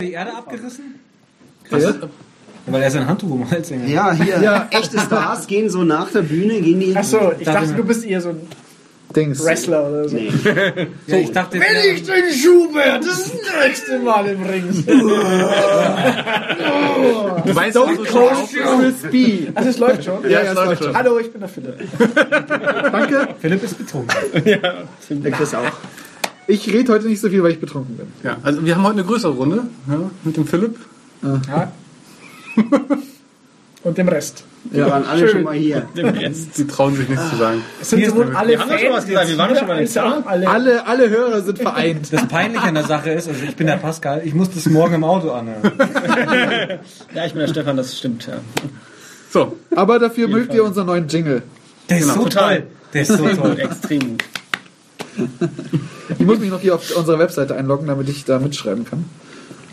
die Erde abgerissen? Ja. Weil er sein Handtuch um den Hals hängt. Ja, hier, Ja. echte Stars gehen so nach der Bühne, gehen die. Achso, ich Da dachte, du bist eher so ein Dings. Wrestler oder so. Nee. Ja, ich dachte, Wenn ich den Schubert das nächste Mal im Ring. Du weißt, du Cold schon Crispy. Also es läuft schon. Ja, ja, es läuft schon. Hallo, ich bin der Philipp. Danke. Philipp ist betrunken. Der Chris auch. Ich rede heute nicht so viel, weil ich betrunken bin. Ja, also wir haben heute eine größere Runde ja, mit dem Philipp. Ja. Und dem Rest. Wir waren alle schon mal hier. Sie trauen sich nichts zu sagen. Es sind sowohl alle Wir haben doch schon was gesagt, wir waren schon mal als auch alle. Alle, alle Hörer sind vereint. Das Peinliche an der Sache ist, also ich bin der Pascal, ich muss das morgen im Auto anhören. Ja, ich bin der Stefan, das stimmt, ja. So, Aber dafür mögt ihr unseren neuen Jingle. Der ist so Total. toll. Der ist so toll. Extrem gut. Ich muss mich noch hier auf unsere Webseite einloggen, damit ich da mitschreiben kann.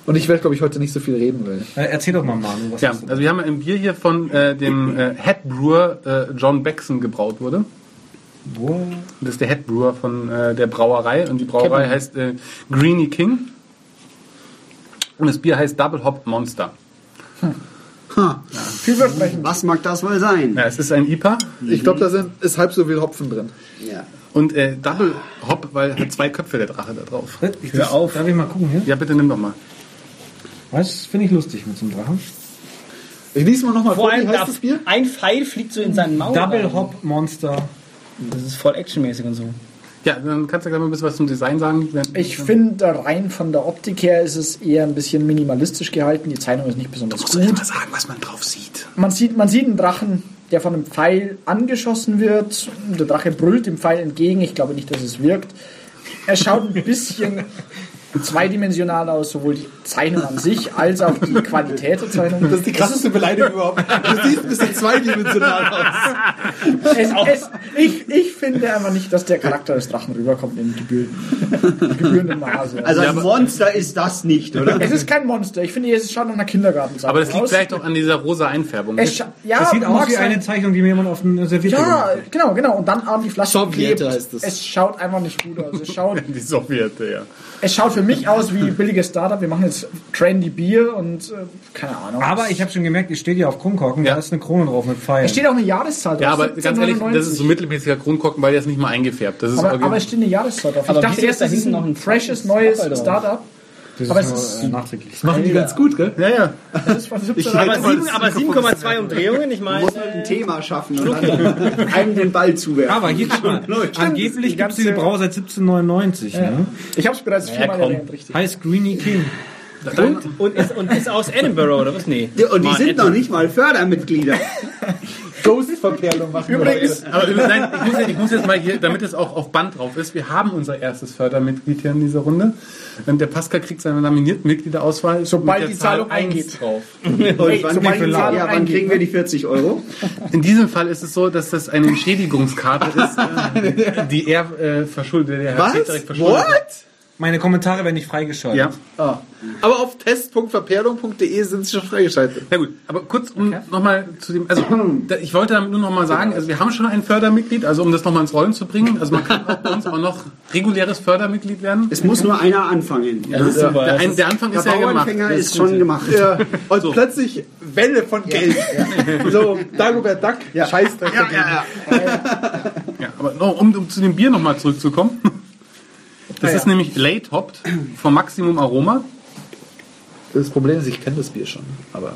Und ich werde, glaube ich, heute nicht so viel reden, weil. Äh, Erzähl doch mal, Manu, was ja, also wir haben ein Bier hier von äh, dem äh, Head Brewer äh, John Beckson gebraut wurde. Wo? Das ist der Head Brewer von äh, der Brauerei und die Brauerei heißt äh, Greeny King. Und das Bier heißt Double Hop Monster. Vielversprechend. Was mag das wohl sein? Ja, es ist ein IPA Ich glaube, da sind, ist halb so viel Hopfen drin. Ja. Und äh, Double Hop, weil hat zwei Köpfe der Drache da drauf. Ich, Hör auf. Darf ich mal gucken hier? Ja, bitte nimm doch mal. Was finde ich lustig mit so einem Drachen? Ich lese mal nochmal vor, Vor wie allem, heißt da, das Bier? ein Pfeil fliegt so in seinen Maul. Double rein. Hop Monster. Das ist voll actionmäßig und so. Ja, dann kannst du gleich mal ein bisschen was zum Design sagen. Ich finde, rein von der Optik her ist es eher ein bisschen minimalistisch gehalten. Die Zeichnung ist nicht besonders Muss gut. ich mal sagen, was man drauf sieht. Man sieht, man sieht einen Drachen, der von einem Pfeil angeschossen wird. Der Drache brüllt dem Pfeil entgegen. Ich glaube nicht, dass es wirkt. Er schaut ein bisschen zweidimensional aus, sowohl die Zeichnung an sich als auch die Qualität der Zeichnung. Das ist die krasseste Beleidigung überhaupt. Du siehst ein bisschen zweidimensional aus. Es, es, ich, ich finde einfach nicht, dass der Charakter des Drachen rüberkommt in gebührenden, gebührenden Maße. Also ein Monster ist das nicht, oder? es ist kein Monster. Ich finde, es schaut nach einer Kindergartensache Aber das liegt aus. vielleicht auch an dieser rosa Einfärbung. Es ja, Das sieht aus mag wie eine Zeichnung, die mir jemand auf den Serviette Ja, genau, genau. Und dann an die Flasche Sowjet geklebt. heißt es. Es schaut einfach nicht gut aus. Es schaut, Die Sowjete, ja. es schaut für mich aus wie billiges Startup. Wir machen jetzt trendy Bier und äh, keine Ahnung. Aber ich habe schon gemerkt, ich stehe hier auf Kronkorken, Ja. da ist eine Krone drauf mit Pfeilen. es steht auch eine Jahreszahl drauf. Ja, aber ganz ehrlich, das ist so 1799. mittelmäßiger Kronkorken, weil der ist nicht mal eingefärbt. Das ist aber, aber es steht eine Jahreszahl drauf. Aber ich dachte wieso erst, ist da das ist hinten ein noch ein freshes neues? Startup. Das aber ist es nur, ist- äh, nachträglich. Das machen die ganz gut, gell? ja, ja. Das 17 Aber halte mal sieben- das aber 7,2 Umdrehungen, ich meine. muss halt ein Thema schaffen und dann einem den Ball zuwerfen. Aber hier guck mal, angeblich gibt es diese Brau seit 1799. Ne? Ich habe es bereits viermal komm. erwähnt, richtig. Heißt Greeny King. Und ist, und ist aus Edinburgh, oder was? Nee. Ja, und die Mal sind noch Edinburgh. nicht mal Fördermitglieder. Ghost-Verperlung machen wir Übrigens. Aber nein, ich muss, ich muss jetzt mal hier, damit es auch auf Band drauf ist, wir haben unser erstes Fördermitglied hier in dieser Runde. Und der Pascal kriegt seine laminierten Mitgliederauswahl. Sobald die Zahlung Zahl 1 eingeht. drauf. Und Hey, wann, sobald kriegen, die wir, Zahlung ja, wann kriegen wir die 40 Euro? In diesem Fall ist es so, dass das eine Entschädigungskarte ist, die er äh, verschuldet. Der Herr Was? Peterek verschuldet. What? Meine Kommentare werden nicht freigeschaltet. Ja. Ah. Aber auf test.verperlung.de sind sie schon freigeschaltet. Ja gut, aber kurz um nochmal zu dem, also ich wollte damit nur nochmal sagen, also wir haben schon ein Fördermitglied, also um das nochmal ins Rollen zu bringen, also man kann auch bei uns auch noch reguläres Fördermitglied werden. Es muss nur einer anfangen. Das ist super. Der, ein, ist- der Anfang Der ist ja gemacht. Das ist schon gemacht. Ja. Und plötzlich Welle von Geld. So, Dagobert Duck, Scheißdreck. Ja, ja, ja. Ja, aber noch, um, um zu dem Bier nochmal zurückzukommen. Das ist nämlich Late Hopped vom Maximum Aroma Das Problem ist, ich kenne das Bier schon. Aber,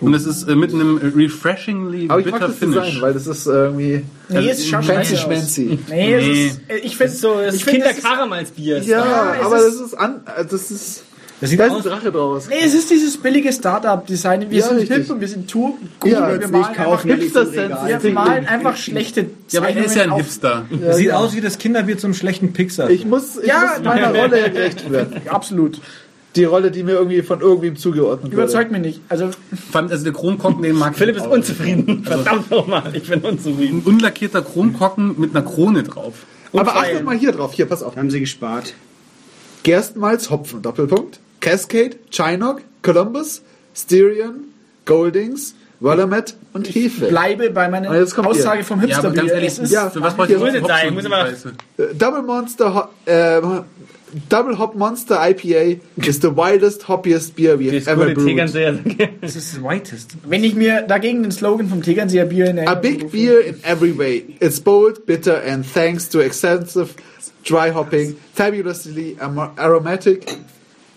und es ist äh, mit einem refreshingly aber ich mag bitter Design, Finish. weil das ist irgendwie Nee, es schaut fancy schmancy. Nee, es Nee. ist, äh, ich finde So, es ich ist Kinderkaramelsbier. Ja, es aber ist- das ist an, äh, das ist, Das sieht da ist aus, ein Drache draus. Nee, es ist dieses billige Startup-Design. Wir Ja, sind richtig. hip und wir sind too Ja, cool. wir malen einfach, kaufen, Hipster-Sense. wir malen einfach schlechte Ja, aber er ist ja ein Hipster. das sieht aus wie das Kinderbier zum schlechten Pixar. Ich muss, ich Ja, muss meiner Rolle gerecht werden. Absolut. Die Rolle, die mir irgendwie von irgendwem zugeordnet wurde. Überzeugt mich nicht. Also, Fand, also der Kronkorken, den mag ich Philipp ist unzufrieden. Verdammt nochmal, ich bin unzufrieden. Ein unlackierter Kronkorken mit einer Krone drauf. Aber achtet mal hier drauf. Hier, pass auf. Haben sie gespart. Gerstenmalz, Hopfen, Doppelpunkt. Cascade, Chinook, Columbus, Styrian, Goldings, Wallamet und Hefe. bleibe bei meiner Ah, jetzt kommt Aussage ihr. vom Ja, Hipster-Bier. ganz ehrlich, ist ja, für was ich hier, Hopfen muss Scheiße? Äh, Double Monster, Ho- äh, Double Hop Monster IPA is the wildest, hoppiest beer we have ever brewed. Das ist das Whitest. Wenn ich mir dagegen den Slogan vom Tegernseer Bier in A Erinnerung big rufe- beer in every way. It's bold, bitter, and thanks to extensive dry hopping, fabulously aromatic.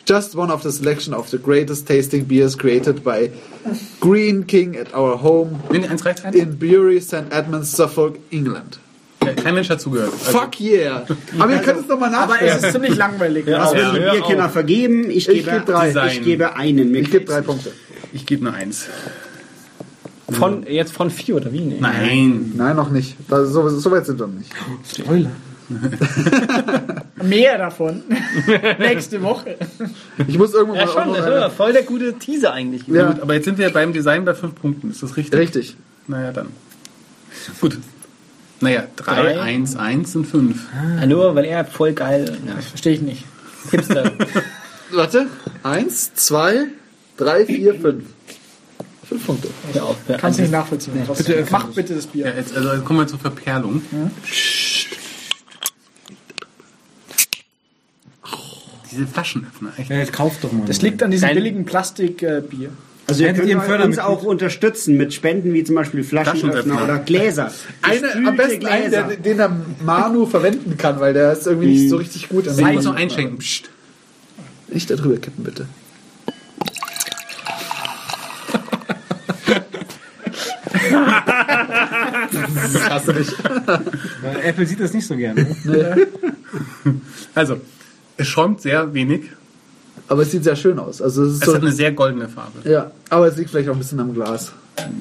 Just one of the selection of the greatest tasting beers created by Green King at our home Wenn die eins reicht, in Bury, St. Edmunds, Suffolk, England. Ja, kein Mensch hat zugehört. Also, Fuck yeah! Aber ihr könnt es nochmal Aber nachschauen. es ist ziemlich langweilig. Was Ja, würden die hör Bierkenner auf. vergeben? Ich, Ich gebe drei. Design. Ich gebe einen. Mir Ich gebe drei. Punkte. ich gebe nur eins. Von, jetzt von vier oder wie? Nee. Nein. Nein, noch nicht. Da, so, so weit sind wir noch nicht. Spoiler. Mehr davon. Nächste Woche. Ich muss irgendwann Ja, mal schon, auch noch das eine- war voll der gute Teaser eigentlich. Ja, Gut, aber jetzt sind wir beim Design bei fünf Punkten. Ist das richtig? richtig. Naja, dann. Gut. Naja, drei, Drei. eins, eins und fünf. Ja, nur weil er voll geil. Ja. Verstehe ich nicht. Hipster. Warte. Eins, zwei, drei, vier, fünf. Fünf Punkte. Hör auf. Hör Kannst auf. nicht nachvollziehen. bitte öffnen. Mach bitte das Ja, Bier. jetzt, also jetzt kommen wir zur Verperlung. Diese Flaschenöffner, echt. Ja, jetzt kauft doch mal. Das liegt an diesem Dein- billigen Plastikbier. Also ihr könnt ihr uns auch unterstützen mit Spenden wie zum Beispiel Flaschenöffner oder Gläser. Eine, am besten einen, der, den der Manu verwenden kann, weil der ist irgendwie nicht so richtig gut. muss noch einschenken. Psst. Nicht da drüber kippen, bitte. das hast du nicht. Äh, Apple sieht das nicht so gerne. Ne? Also, es schäumt sehr wenig. Aber es sieht sehr schön aus. Also es ist Es so, hat eine sehr goldene Farbe. ja, aber es liegt vielleicht auch ein bisschen am Glas.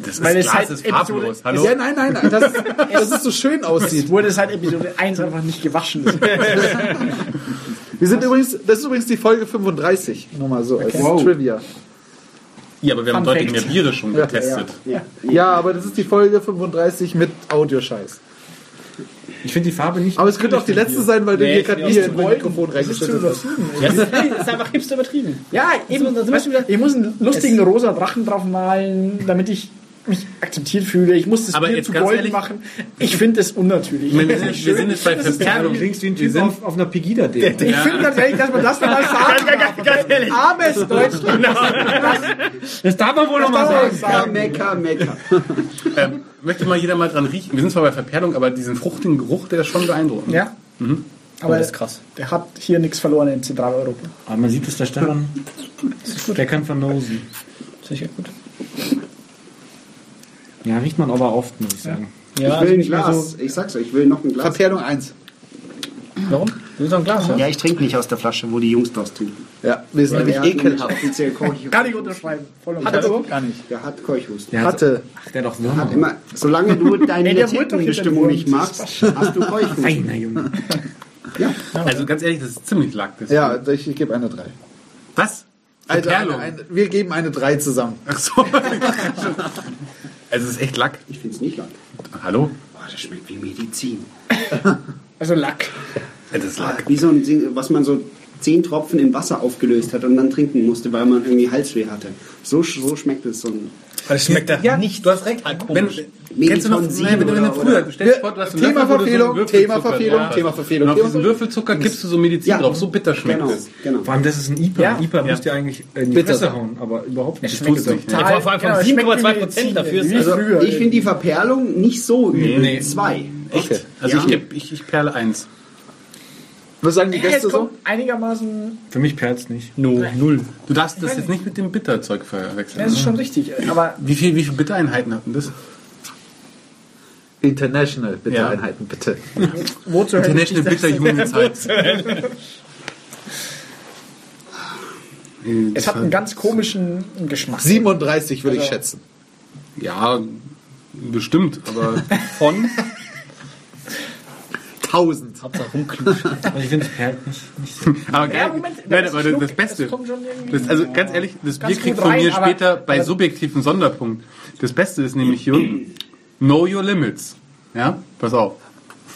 Das Weil ist, es Glas halt ist Episode- farblos. Hallo? Ja, nein, nein, nein, dass, dass es so schön aussieht. Es wurde seit Episode 1 einfach nicht gewaschen. Wir sind übrigens, das ist übrigens die Folge 35. Nur mal so als Wow. Trivia. Ja, aber wir haben Fun deutlich mehr Fact. Biere schon Ja, getestet. Ja. Ja, aber das ist die Folge 35 mit Audioscheiß. Ich finde die Farbe nicht. Aber es könnte auch die letzte sein, weil du Nee, hier ich gerade auch in zu mein Mikrofon reingeschüttet hast. Ja, das ist einfach hipster übertrieben. ja, eben. Weißt du, ich muss einen lustigen rosa Drachen drauf malen, damit ich mich akzeptiert fühle. Ich muss das Aber Bier jetzt zu ganz golden ehrlich- machen. Ich finde das unnatürlich. Ich meine, wir, sind, wir sind jetzt bei Verperlung. Du klingst wie ein Wir Typ sind- auf, auf einer Pegida-Demo. Ich finde ganz ehrlich, dass man das nochmal sagen darf. Ganz ehrlich. Armes Deutschland. Das darf man wohl noch mal Das sagen. Mecker, Mecker, Mecker. Möchte mal jeder mal dran riechen. Wir sind zwar bei Verperlung, aber diesen fruchtigen Geruch, der ist schon beeindruckend. Ja. Aber Aber das ist krass. der hat hier nichts verloren in Zentraleuropa. Aber man sieht es, der Stefan, der kann vernosen. Sicher gut. Ja, riecht man aber oft, muss ich sagen. Ja, Ich also will ein nicht mehr Glas. so. Ich sag's euch, ich will noch ein Glas. Verperlung 1. Warum? Du noch ein Glas, ja? Ja, ich trinke nicht aus der Flasche, wo die Jungs das trinken. Ja, wir sind nämlich hat ekelhaft. offiziell Keuchhusten. Kann ich unterschreiben. Voll und Hat er so? Gar nicht. Der hat Keuchhusten. Der hat, Hatte. ach, der hat doch Hat Würmer. immer, solange du deine Nee, nicht magst, hast du Keuchhusten. Feiner Junge. Also ganz ehrlich, das ist ziemlich lack. Ja, ich, ich gebe eine 3. Was? Also eine, eine, wir geben eine 3 zusammen. Ach so. also es ist echt Lack. Ich find's nicht lang. Hallo? Boah, das schmeckt wie Medizin. Also Lack. Ja, das Lack. Wie so ein, was man so zehn Tropfen in Wasser aufgelöst hat und dann trinken musste, weil man irgendwie Halsweh hatte. So, so schmeckt es so ein Das schmeckt ja, Ja, nicht du hast recht. total Wenn, kennst du noch, nein, wenn du oder- früher, vor, du hast Thema Löffel, du so Verfehlung, Thema Verfehlung, hast. Thema Verfehlung. Und auf diesen Würfelzucker kippst du so Medizin Ja. drauf. So bitter schmeckt Genau, es. genau. Vor allem, das ist ein IPA. Ja. IPA Ja. müsst ihr eigentlich in die. Fresse hauen, aber überhaupt nicht. Das tut's nicht. Ja, vor- allem von Genau, es schmeckt 7,2 wie Prozent dafür also, früher. Ich finde die Verperlung nicht so übel. Nee. Zwei. Echt? Also Ja. ich, ich perle eins. Was sagen die Gäste es so? einigermaßen. Für mich perlt's nicht. no, null. Du darfst das jetzt nicht mit dem Bitterzeug verwechseln. Das ist ne? schon richtig. Aber Wie viel, wie viele Bittereinheiten hatten das? International, bitte Ja. Einheiten, bitte. wo zur Hölle International Bitter Unit Zeit. Es hat einen ganz komischen Geschmack. 37 würde ich Also- schätzen. Ja, bestimmt, aber Von? 1000. Hauptsache rumklutsch. Also ich finde, es perlt nicht, nicht so. Aber geil. Ja, Moment, Nein, das aber Schluck, das Beste. das Das, also ganz ehrlich, das Ganz Bier kriegt von rein, mir aber- später bei subjektiven Sonderpunkt. Das Beste ist nämlich hier Know Your Limits. Ja, pass auf.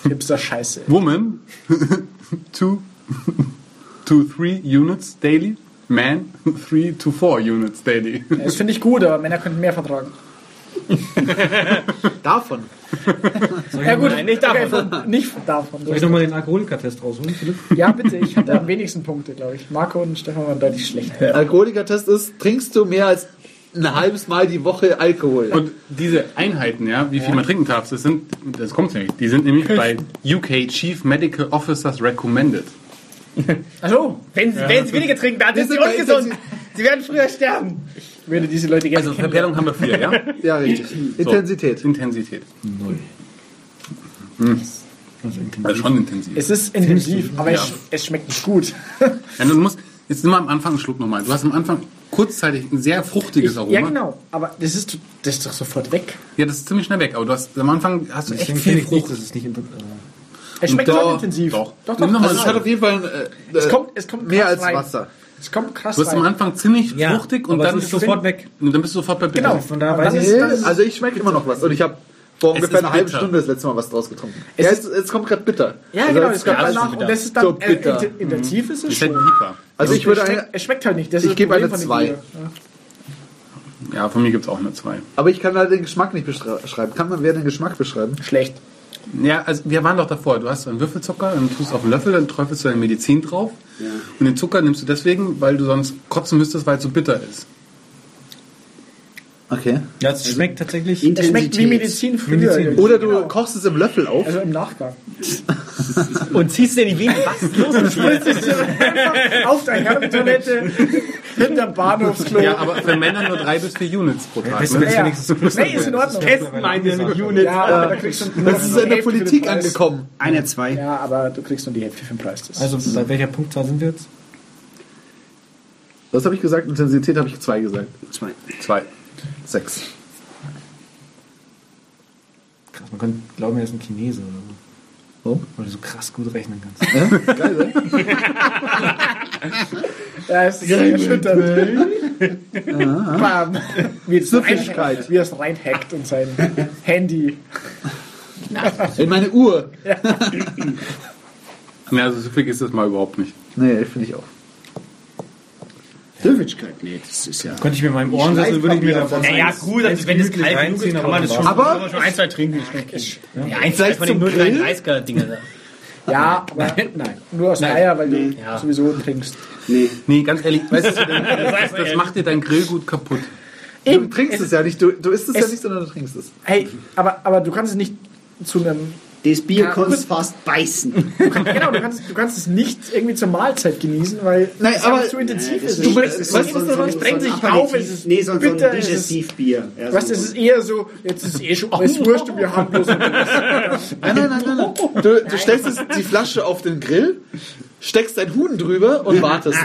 Hipster Scheiße. Woman, two, to three units daily. Man, three to four units daily. Das finde ich gut, aber Männer könnten mehr vertragen. Davon. Ja gut, Nein, nicht okay, davon. von- nicht davon. Soll ich nochmal den Alkoholikertest rausholen, Philipp? Ja, bitte, ich hatte am wenigsten Punkte, glaube ich. Marco und Stefan waren deutlich schlechter. Alkoholikertest ist, trinkst du mehr als ein halbes Mal die Woche Alkohol? Und diese Einheiten, ja, wie viel man trinken darf, das sind, das kommt nämlich, die sind nämlich bei UK Chief Medical Officers recommended. Also, Wenn, wenn sie weniger trinken, dann sind sie ungesund. Sie werden früher sterben. Ich würde diese Leute gerne Also. Verperrung haben wir vier, ja? ja, richtig. Intensität. Intensität. Null. Also schon intensiv. Es ist intensiv, aber es, es schmeckt nicht gut. Ja, du musst, jetzt nimm mal am Anfang einen Schluck nochmal. Du hast am Anfang kurzzeitig ein sehr fruchtiges Aroma. ja, genau. Aber das ist, das ist doch sofort weg. Ja, das ist ziemlich schnell weg. Aber du hast am Anfang hast du echt viel ich nicht, Frucht. dass es nicht... inter- Es schmeckt Doch, schon intensiv. doch. doch. Doch. Also es hat auf jeden Fall äh, Es kommt, es kommt mehr als rein. Wasser. Es kommt krass Du hast am. Anfang ziemlich Ja, fruchtig und dann es ist sofort weg. Und dann bist du sofort bei Bitter. Genau. Von daher Und weiß ich ist- also ich schmecke immer noch was. Und ich habe vor ungefähr einer halben. Stunde das letzte Mal was draus getrunken. Es ja, ist- jetzt, jetzt kommt gerade bitter. Ja, also genau, es kommt danach bitter. und das ist dann So äh, bitter. int- intensiv ist es Ist halt schon. Also ich würde es, eine, schmeckt, es schmeckt halt nicht. Ich gebe eine von dem zwei. Bier. Ja. Ja, von mir gibt es auch eine 2. aber ich kann halt den Geschmack nicht beschreiben. Kann man wer den Geschmack beschreiben? Schlecht. Ja, also wir waren doch davor. Du hast einen Würfelzucker, dann tust du auf einen Löffel, dann träufelst du deine Medizin drauf. Und den Zucker nimmst du deswegen, weil du sonst kotzen müsstest, weil es so bitter ist. Okay. Ja, es schmeckt tatsächlich... Es schmeckt wie Medizin früher. Medizin. Oder du kochst es im Löffel auf. Also im Nachgang. Und ziehst dir die Venen. Was ist los mit dir? Auf der Herrentoilette, hinterm Bahnhofsklo. Ja, aber für Männer nur drei bis vier Units pro Tag. Weißt du, Ne? Ja. Nee, ist in Ordnung. Testen meinen wir mit Units. Ja, aber da kriegst du nur Das ist in der Politik angekommen. Eine, zwei. Ja, aber du kriegst nur die Hälfte für den Preis. Das Also bei welcher Punktzahl sind wir jetzt? Was habe ich gesagt? Intensität habe ich zwei gesagt. Zwei. Zwei. Sechs. Krass, man könnte glauben, er ist ein Chinese oder so. Oh. Weil du so krass gut rechnen kannst. Ja? Geil, ne? Ja, es ist sehr erschütternd. Bam. Wie es rein, wie er es reinhackt und sein Handy. In meine Uhr. Ja, also so viel ist das mal überhaupt nicht. Nee, finde ich auch. Süffigkeit, nee, das ist ja. Könnte ich mir meinem Ohrensessel, würde ich mir davon Ja, ja, gut, also wenn es kalt genug ist, kann man das schon, Aber- schon ein, zwei trinken. Ja, ein, zwei von den zum Grill? 0,33er Dinger da. Ja, aber nein. Nur aus Eier, weil du Ja. sowieso trinkst. Nee. Nee, ganz ehrlich, weißt du, das, das macht dir dein Grillgut kaputt. Du trinkst es ja nicht. Du, du isst es, ja es- nicht, sondern du trinkst es. Hey, aber, aber du kannst es nicht zu einem. Das Bier Ja, kannst gut. fast beißen. Genau, du kannst, du kannst es nicht irgendwie zur Mahlzeit genießen, weil Nein, es aber- zu intensiv ist. Du- Es ist- weißt du, was da es brennt sich auf, es ist Nee, so, so ein bitter, es ist, Digestivbier. Ja, weißt, so- es ist eher so, jetzt ist eh schon, es ist wurscht, wir haben bloß Nein, nein, nein, nein. Du, du stellst es, die Flasche auf den Grill, steckst dein Huhn drüber und wartest.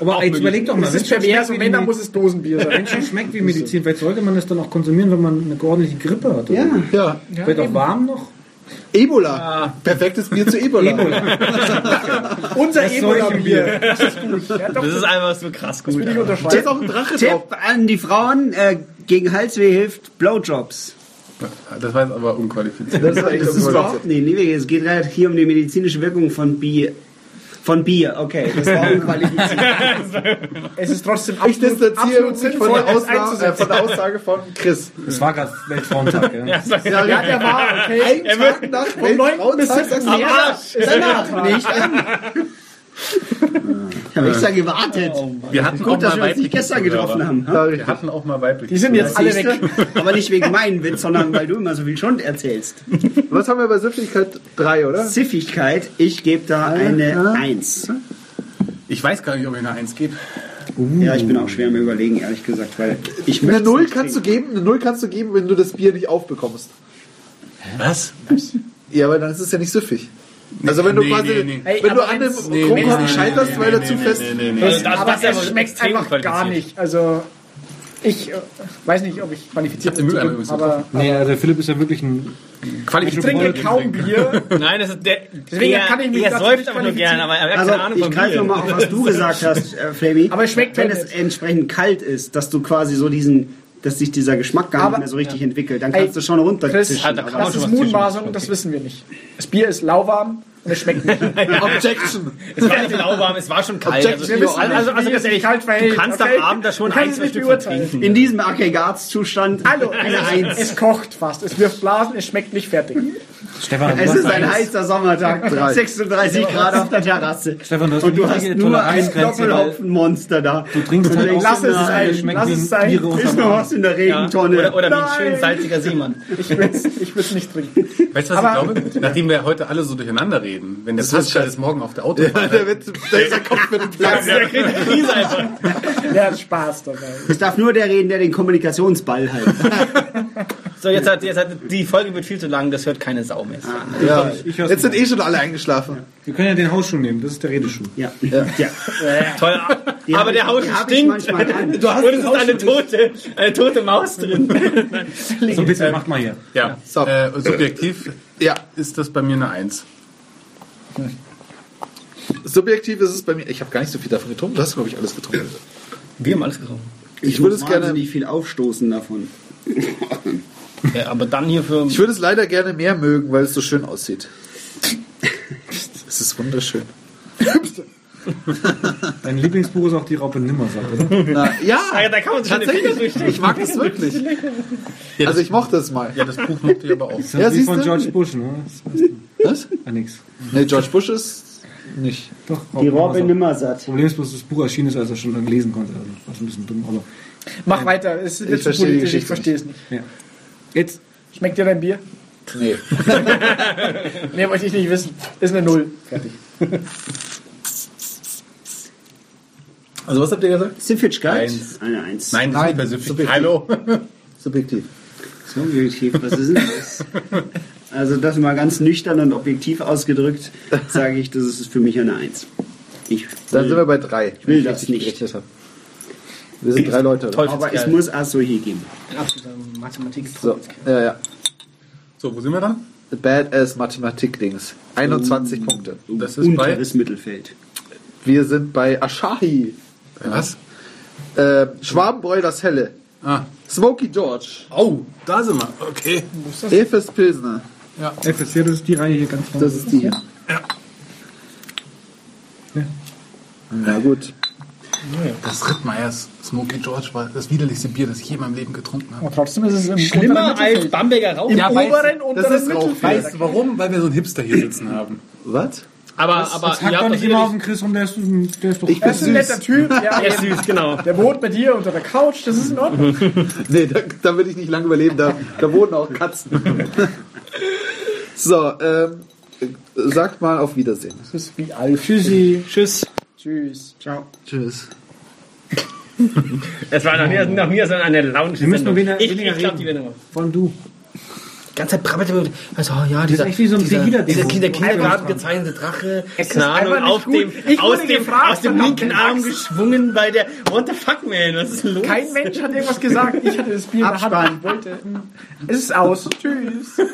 Aber jetzt überleg doch mal, Es wenn ist es schmeckt und wie wenn, dann muss es Dosenbier sein. wenn es schon schmeckt wie Medizin, vielleicht sollte man das dann auch konsumieren, wenn man eine ordentliche Grippe hat. oder? Ja. Vielleicht auch warm noch? Ebola. Perfektes Bier zu Ebola. Unser Das soll ich Ebola-Bier. Das ist gut. Ja, doch, Das ist einfach so krass gut. will ich Da unterschreiben. ist auch ein Drache drauf. Tipp an die Frauen, äh, gegen Halsweh hilft Blowjobs. Das war jetzt aber unqualifiziert. Das ist echt Das ist überhaupt nicht, nee, es geht halt hier um die medizinische Wirkung von Bier. Von Bier, okay, das war unqualifiziert. Es ist trotzdem Ich absolut, distanziere absolut von sinnvoll, der, Ausna äh, von der Aussage von Chris. Es war gerade Weltfrauentag, ja. Ja, Ja, Ja, der war, okay. Ein Tag nach Vom 9. bis 17. sagst du, ist Danach nicht an. Ich habe extra gewartet. Wir hatten auch Gut, dass mal wir uns nicht gestern getroffen haben. Ha? Wir hatten auch mal weibliche Die sind jetzt alle weg. Aber nicht wegen meinem Witz, sondern weil du immer so viel Schund erzählst. Was haben wir bei Süffigkeit? Drei, oder? Ziffigkeit, ich gebe da eine 1. Ich weiß gar nicht, ob ich eine Eins gebe. Ja, ich bin auch schwer am überlegen, ehrlich gesagt, weil ich Eine möchte Null nicht kannst du geben, eine Null kannst du geben, wenn du das Bier nicht aufbekommst. Was? Ja, aber dann ist es ja nicht süffig. Also wenn du Nee, quasi, nee, nee. Hey, wenn du aber an dem Kronkorken nee, scheiterst, nee, weil nee, er zu nee, fest... nee, nee, nee. Also das, aber das ist es aber schmeckt einfach gar nicht. Also ich äh, weiß nicht, ob ich qualifiziert bin, aber Nee, also der Philipp ist ja wirklich ein. ich trinke kaum Bier. Nein, das ist der. Deswegen der, kann ich mich dazu säuft nicht einfach nur qualifizieren. gern, aber er hat Also keine Ahnung ich greife nochmal auf, was du gesagt hast, äh, Flammy. Aber es schmeckt Wenn es entsprechend kalt ist, dass du quasi so diesen, dass sich dieser Geschmack gar Aber- nicht mehr so richtig entwickelt, dann Ey, kannst du schon Chris, runterzischen. Aber- Das ist Mutmaßung, das wissen wir nicht. Das Bier ist lauwarm, und es schmeckt nicht. Objection. Es war nicht lauwarm, es war schon kalt. Also, Wir wissen also, also, also ganz ehrlich, kalt du kannst okay? am Abend da schon ein, zwei nicht Stück vertrinken. In diesem Aggregatzustand Hallo, eine es, Eins. es kocht fast. Es wirft Blasen, es schmeckt nicht fertig. Stefan, Es ist ein heißer Sommertag, 36 Grad auf der Terrasse. Stefan, du hast Und du hast nur ein Doppelhopfenmonster da. Du trinkst halt Lass es sein, lass es sein. Ist noch Arm. was in der Ja, Regentonne. oder, oder wie ein schön salziger Seemann. Ich will es nicht trinken. Weißt du, was Aber- ich glaube? Nachdem wir heute alle so durcheinander reden, wenn der Pascal ist morgen auf der Autobahn. Der, wird, der, der Kopf wird platzen. Der kriegt eine Krise einfach. Der hat Spaß dabei. Es darf nur der reden, der den Kommunikationsball hält. So, jetzt hat, jetzt hat, die Folge wird viel zu lang, das hört keine Sau mehr. Ja. Ich hör's Jetzt sind eh schon alle eingeschlafen. Wir können ja den Hausschuh nehmen, das ist der Redeschuh. Ja. ja. Toll. Die Aber der ich- Haus die hab ich stinkt. Du hast Und es ist eine tote, eine tote Maus drin. So, bitte, macht mal hier. Ja, So. äh, subjektiv Ja, ist das bei mir eine Eins. subjektiv ist es bei mir. Ich habe gar nicht so viel davon getrunken. Du hast, glaube ich, alles getrunken. Wir haben alles getrunken. Ich würde muss es gerne. wahnsinnig viel aufstoßen davon. Ja, aber dann hier für. Ich würde es leider gerne mehr mögen, weil es so schön aussieht. Es ist wunderschön. Dein Lieblingsbuch ist auch die Raupe Nimmersatt, oder? Na, ja, Ah, da kann man sich tatsächlich. Ich mag es wirklich. Ja, Also ich mochte es mal. ja, das Buch mochte ich aber auch. Das Ja, ist von du? George Bush, ne? Das. Was? Ah, nix. Nee, George Bush ist nicht. Doch, Die Robbe Nimmersatt. Problem ist bloß, dass das Buch erschienen ist, als er schon lesen konnte. Also, war schon ein bisschen dumm, aber. Mach weiter, es wird Ich verstehe die politisch, ich Geschichte verstehe es nicht. Ja. Jetzt. Schmeckt dir dein Bier? Nee. Mehr wollte ich nicht wissen. Ist eine Null. Fertig. Also, was habt ihr gesagt? Süffigkeit? Eins. Eine Eins. Nein, das Nein, ist nicht bei subjektiv. Hallo. Subjektiv. Subjektiv, was ist denn das? Also das mal ganz nüchtern und objektiv ausgedrückt, sage ich, das ist für mich eine Eins. Ich Dann sind wir bei drei. Ich will das nicht. Wir sind drei Leute. Aber es muss auch so hier geben. Ein absoluter Mathematik. So, ja, ja. So, wo sind wir dann? Badass Mathematik-Dings. 21 Punkte. Das ist bei. Unteres Mittelfeld. Wir sind bei Asahi. Was? Äh, Schwabenbräu das Helle. Ah. Smoky George. Oh, da sind wir. Okay. Efes Pilsner. FSC, das ist die Reihe hier ganz vorne. Das ist die hier. Na gut. Das Rittmeyers Smoky George war das widerlichste Bier, das ich je in meinem Leben getrunken habe. Aber trotzdem ist es im Schlimmer als. Bamberger Rauch. Im Ja, weiß- oberen, unteren ist Rauch. Weißt du warum? Weil wir so einen Hipster hier sitzen haben. Was? Aber, aber Jetzt hack ihr doch nicht immer auf den Chris rum, der ist, der ist doch. Ich bin ist ein netter süß. Typ. Ja, Er ist süß, genau. der wohnt bei dir unter der Couch, das ist in Ordnung. Nee, da, da will ich nicht lange überleben. Da, da wohnen auch Katzen. so, ähm, sagt mal auf Wiedersehen. Das ist wie Alf. Tschüssi. Tschüss. Tschüss. Ciao. Tschüss. Es war nach mir, nach mir so eine Lounge. Wir müssen nur weniger- ich, weniger ich glaub, reden. die. Vor allem du. Die ganze Zeit brabbelt er. Also, oh ja, dieser, echt wie so ein dieser, dieser, dieser Kindergarten gezeichnete Drache. Ist nicht auf gut. dem, Ich aus wurde dem, gefragt, aus dem linken Arm geschwungen bei der, what the fuck, man, was ist los? Kein Mensch hat irgendwas gesagt. Ich hatte das Bier in der Hand. Ich wollte. Es ist aus. Tschüss.